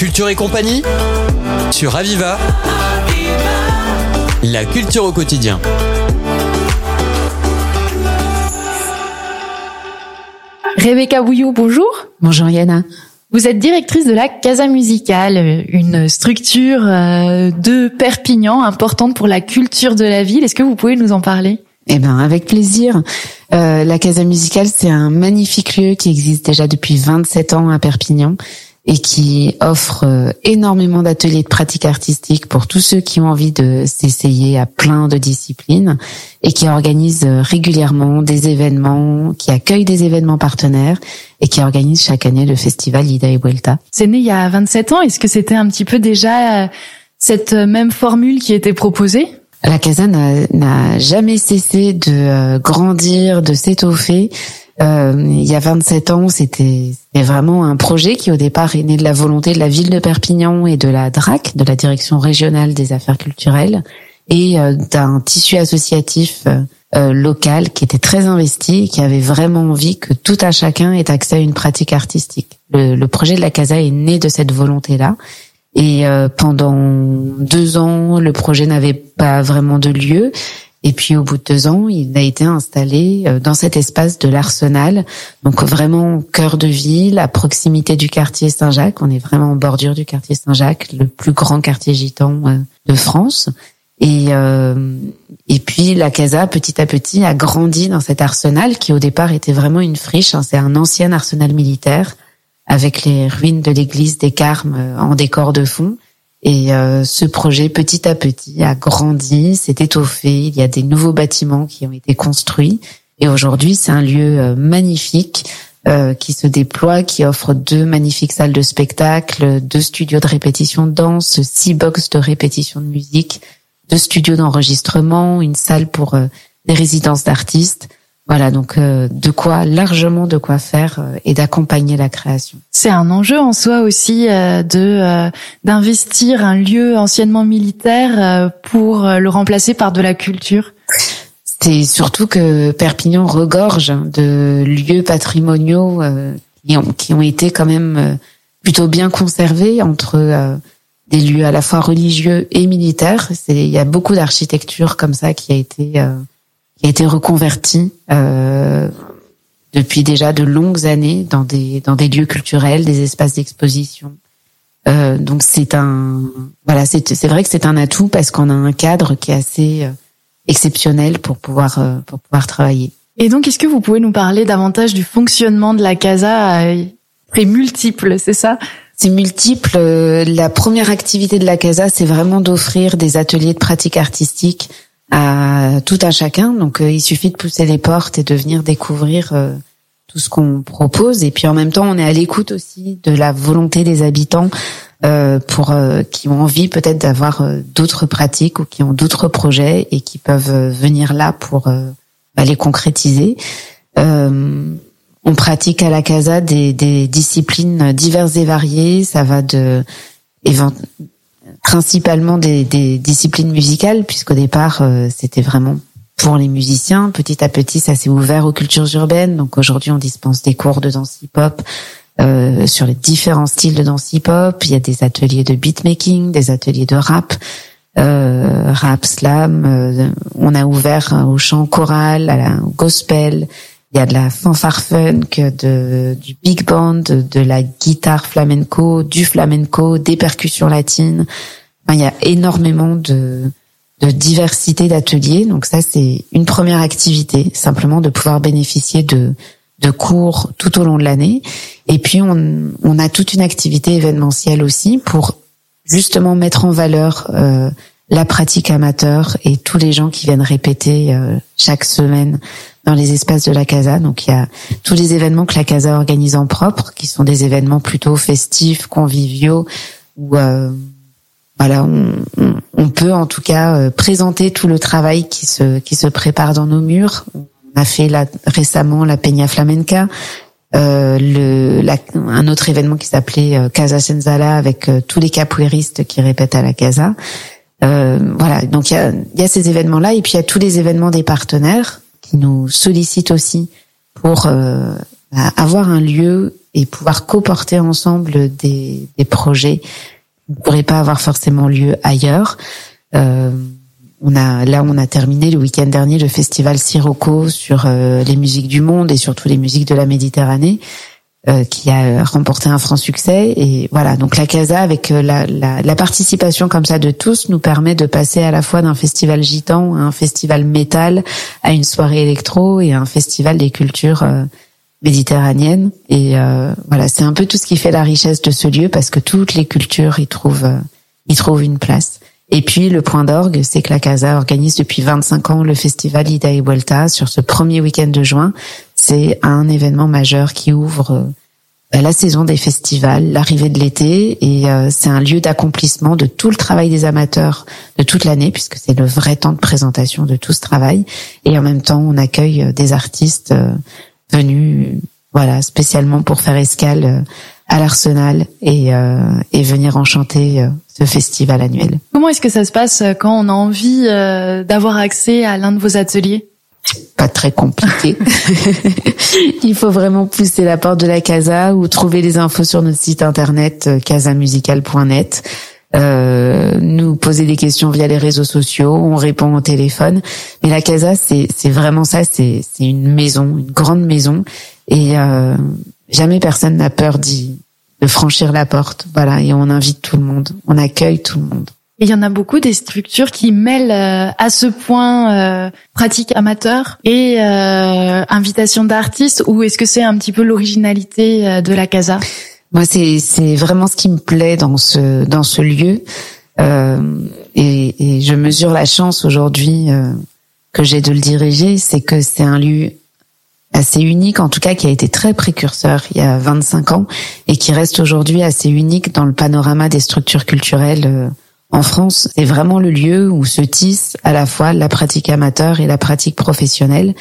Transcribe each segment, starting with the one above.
Culture et compagnie sur Aviva. La culture au quotidien. Rebecca Bouillou, bonjour. Bonjour Yana. Vous êtes directrice de la Casa Musicale, une structure euh, de Perpignan importante pour la culture de la ville. Est-ce que vous pouvez nous en parler? Eh ben, avec plaisir. Euh, la Casa Musicale, c'est un magnifique lieu qui existe déjà depuis 27 ans à Perpignan et qui offre euh, énormément d'ateliers de pratique artistique pour tous ceux qui ont envie de s'essayer à plein de disciplines et qui organise euh, régulièrement des événements, qui accueille des événements partenaires et qui organise chaque année le festival Ida et Vuelta. C'est né il y a 27 ans. Est-ce que c'était un petit peu déjà euh, cette même formule qui était proposée? La Casa n'a jamais cessé de grandir, de s'étoffer. Euh, il y a 27 ans, c'était vraiment un projet qui au départ est né de la volonté de la ville de Perpignan et de la DRAC, de la Direction régionale des affaires culturelles, et euh, d'un tissu associatif euh, local qui était très investi qui avait vraiment envie que tout à chacun ait accès à une pratique artistique. Le projet de la Casa est né de cette volonté-là. Et pendant deux ans, le projet n'avait pas vraiment de lieu. Et puis au bout de deux ans, il a été installé euh, dans cet espace de l'Arsenal, donc vraiment cœur de ville, à proximité du quartier Saint-Jacques. On est vraiment en bordure du quartier Saint-Jacques, le plus grand quartier gitan euh, de France. Et euh, et puis la Casa, petit à petit, a grandi dans cet arsenal qui au départ était vraiment une friche. Hein. C'est un ancien arsenal militaire avec les ruines de l'église des Carmes en décor de fond. Et euh, ce projet, petit à petit, a grandi, s'est étoffé. Il y a des nouveaux bâtiments qui ont été construits. Et aujourd'hui, c'est un lieu euh, magnifique euh, qui se déploie, qui offre deux magnifiques salles de spectacle, deux studios de répétition de danse, six box de répétition de musique, deux studios d'enregistrement, une salle pour des résidences d'artistes. Voilà, donc euh, de quoi largement de quoi faire euh, et d'accompagner la création. C'est un enjeu en soi aussi euh, de d'investir un lieu anciennement militaire pour le remplacer par de la culture. C'est surtout que Perpignan regorge de lieux patrimoniaux qui ont, qui ont été quand même plutôt bien conservés entre des lieux à la fois religieux et militaires. Il y a beaucoup d'architecture comme ça qui a été qui a été reconverti euh, depuis déjà de longues années dans des dans des lieux culturels, des espaces d'exposition. Euh, donc c'est un voilà c'est c'est vrai que c'est un atout parce qu'on a un cadre qui est assez euh, exceptionnel pour pouvoir euh, pour pouvoir travailler. Et donc est-ce que vous pouvez nous parler davantage du fonctionnement de la casa très multiple, c'est ça? C'est multiple. La première activité de la casa, c'est vraiment d'offrir des ateliers de pratique artistique à tout un chacun. Donc euh, il suffit de pousser les portes et de venir découvrir euh, tout ce qu'on propose. Et puis en même temps, on est à l'écoute aussi de la volonté des habitants euh, pour qui ont envie peut-être d'avoir d'autres pratiques ou qui ont d'autres projets et qui peuvent venir là pour bah, les concrétiser. on pratique à la Casa des, des disciplines diverses et variées. Ça va de principalement des, disciplines musicales, puisqu'au départ, euh, c'était vraiment pour les musiciens. Petit à petit, ça s'est ouvert aux cultures urbaines. Donc aujourd'hui, on dispense des cours de danse hip-hop euh, sur les différents styles de danse hip-hop. Il y a des ateliers de beatmaking, des ateliers de rap, euh, rap, slam. On a ouvert au chant choral, à la, gospel. Il y a de la fanfare funk, de, du big band, de, la guitare flamenco, du flamenco, des percussions latines. il y a énormément de, de diversité d'ateliers. Donc ça, c'est une première activité, simplement de pouvoir bénéficier de, de cours tout au long de l'année. Et puis, on, on a toute une activité événementielle aussi pour justement mettre en valeur euh, la pratique amateur et tous les gens qui viennent répéter euh, chaque semaine dans les espaces de la Casa. Donc il y a tous les événements que la Casa organise en propre, qui sont des événements plutôt festifs, conviviaux, où euh, voilà, on, on, peut en tout cas euh, présenter tout le travail qui se qui se prépare dans nos murs. On a fait là, récemment la Peña Flamenca, euh, le, la, un autre événement qui s'appelait euh, Casa Senzala avec tous les capoeiristes qui répètent à la Casa. voilà, donc il y a, y a ces événements là et puis il y a tous les événements des partenaires qui nous sollicitent aussi pour euh, bah, avoir un lieu et pouvoir coporter ensemble des, des projets qui ne pourraient pas avoir forcément lieu ailleurs. Euh, on a là on a terminé le week-end dernier le festival Sirocco sur euh, les musiques du monde et surtout les musiques de la Méditerranée euh, qui a remporté un franc succès. Et voilà. Donc la Casa avec euh, la, la, la, participation comme ça de tous nous permet de passer à la fois d'un festival gitan à un festival métal à une soirée électro et à un festival des cultures méditerraniennes et voilà. C'est un peu tout ce qui fait la richesse de ce lieu parce que toutes les cultures y trouvent y trouvent une place. Et puis le point d'orgue, c'est que la Casa organise depuis 25 ans le festival Ida et Vuelta sur ce premier week-end de juin. C'est un événement majeur qui ouvre euh, la saison des festivals, l'arrivée de l'été, et euh, c'est un lieu d'accomplissement de tout le travail des amateurs de toute l'année, puisque c'est le vrai temps de présentation de tout ce travail. Et en même temps, on accueille euh, des artistes venus, voilà, spécialement pour faire escale à l'Arsenal et, et venir enchanter ce festival annuel. Comment est-ce que ça se passe quand on a envie d'avoir accès à l'un de vos ateliers? Pas très compliqué. Il faut vraiment pousser la porte de la casa ou trouver les infos sur notre site internet euh, casamusical.net. Euh, nous poser des questions via les réseaux sociaux, on répond au téléphone. Mais la casa, c'est vraiment ça, c'est c'est une maison, une grande maison, et euh, jamais personne n'a peur d'y de franchir la porte. Voilà, et on invite tout le monde, on accueille tout le monde. Et il y en a beaucoup des structures qui mêlent euh, à ce point euh, pratique amateur et euh, invitation d'artistes ou est-ce que c'est un petit peu l'originalité euh, de la casa? Moi, c'est c'est vraiment ce qui me plaît dans ce dans ce lieu. Et, et, je mesure la chance aujourd'hui que j'ai de le diriger, c'est que c'est un lieu assez unique, en tout cas qui a été très précurseur il y a 25 ans et qui reste aujourd'hui assez unique dans le panorama des structures culturelles en France, c'est vraiment le lieu où se tisse à la fois la pratique amateur et la pratique professionnelle.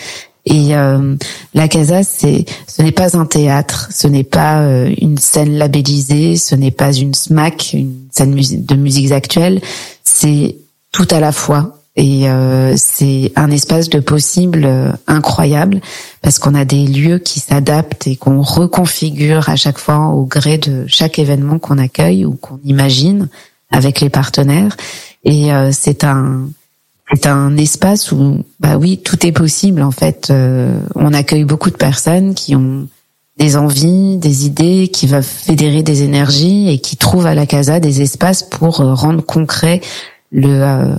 Et euh, la Casa, c'est, ce n'est pas un théâtre, ce n'est pas euh, une scène labellisée, ce n'est pas une SMAC, une scène de musiques actuelles. C'est tout à la fois. Et euh, c'est un espace de possible incroyable parce qu'on a des lieux qui s'adaptent et qu'on reconfigure à chaque fois au gré de chaque événement qu'on accueille ou qu'on imagine avec les partenaires. Et euh, c'est un c'est un espace où bah oui tout est possible en fait. Euh, on accueille beaucoup de personnes qui ont des envies, des idées, qui veulent fédérer des énergies et qui trouvent à la casa des espaces pour euh, rendre concret le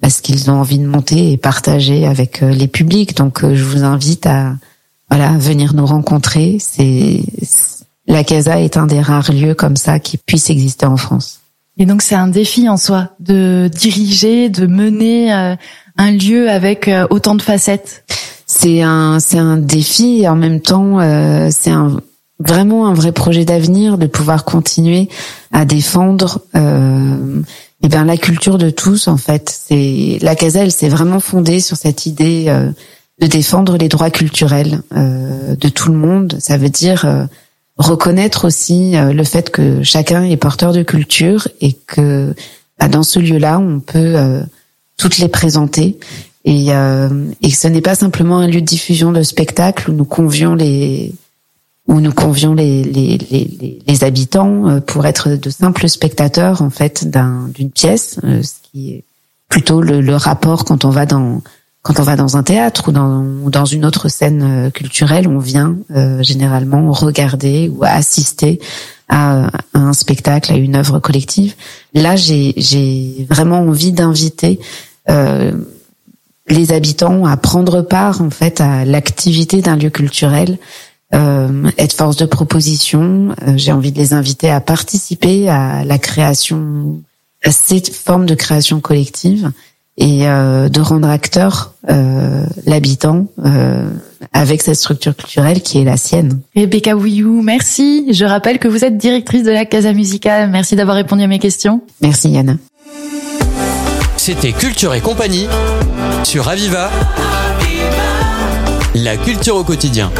bah, ce qu'ils ont envie de monter et partager avec les publics. Donc je vous invite à voilà venir nous rencontrer. C'est la casa est un des rares lieux comme ça qui puisse exister en France. Et donc c'est un défi en soi de diriger, de mener euh, un lieu avec euh, autant de facettes. C'est un c'est un défi et en même temps euh, c'est un vraiment un vrai projet d'avenir de pouvoir continuer à défendre euh, eh bien la culture de tous en fait. C'est la Casa elle s'est vraiment fondée sur cette idée de défendre les droits culturels de tout le monde. Ça veut dire reconnaître aussi euh, le fait que chacun est porteur de culture et que bah, dans ce lieu-là, on peut euh, toutes les présenter. Et, euh, et ce n'est pas simplement un lieu de diffusion de spectacles où nous convions les où nous convions les, les, les, les habitants pour être de simples spectateurs en fait d'une pièce, ce qui est plutôt le, le rapport quand on va dans quand on va dans un théâtre ou dans, dans une autre scène euh, culturelle, on vient euh, généralement regarder ou assister à, un spectacle, à une œuvre collective. Là, j'ai vraiment envie d'inviter euh, les habitants à prendre part en fait à l'activité d'un lieu culturel, euh, être force de proposition. Euh, j'ai envie de les inviter à participer à la création, à cette forme de création collective et euh, de rendre acteur euh, l'habitant euh, avec cette structure culturelle qui est la sienne. Rebecca Wouillou, merci. Je rappelle que vous êtes directrice de la Casa Musicale. Merci d'avoir répondu à mes questions. Merci Yann. C'était Culture et compagnie sur Aviva. La culture au quotidien.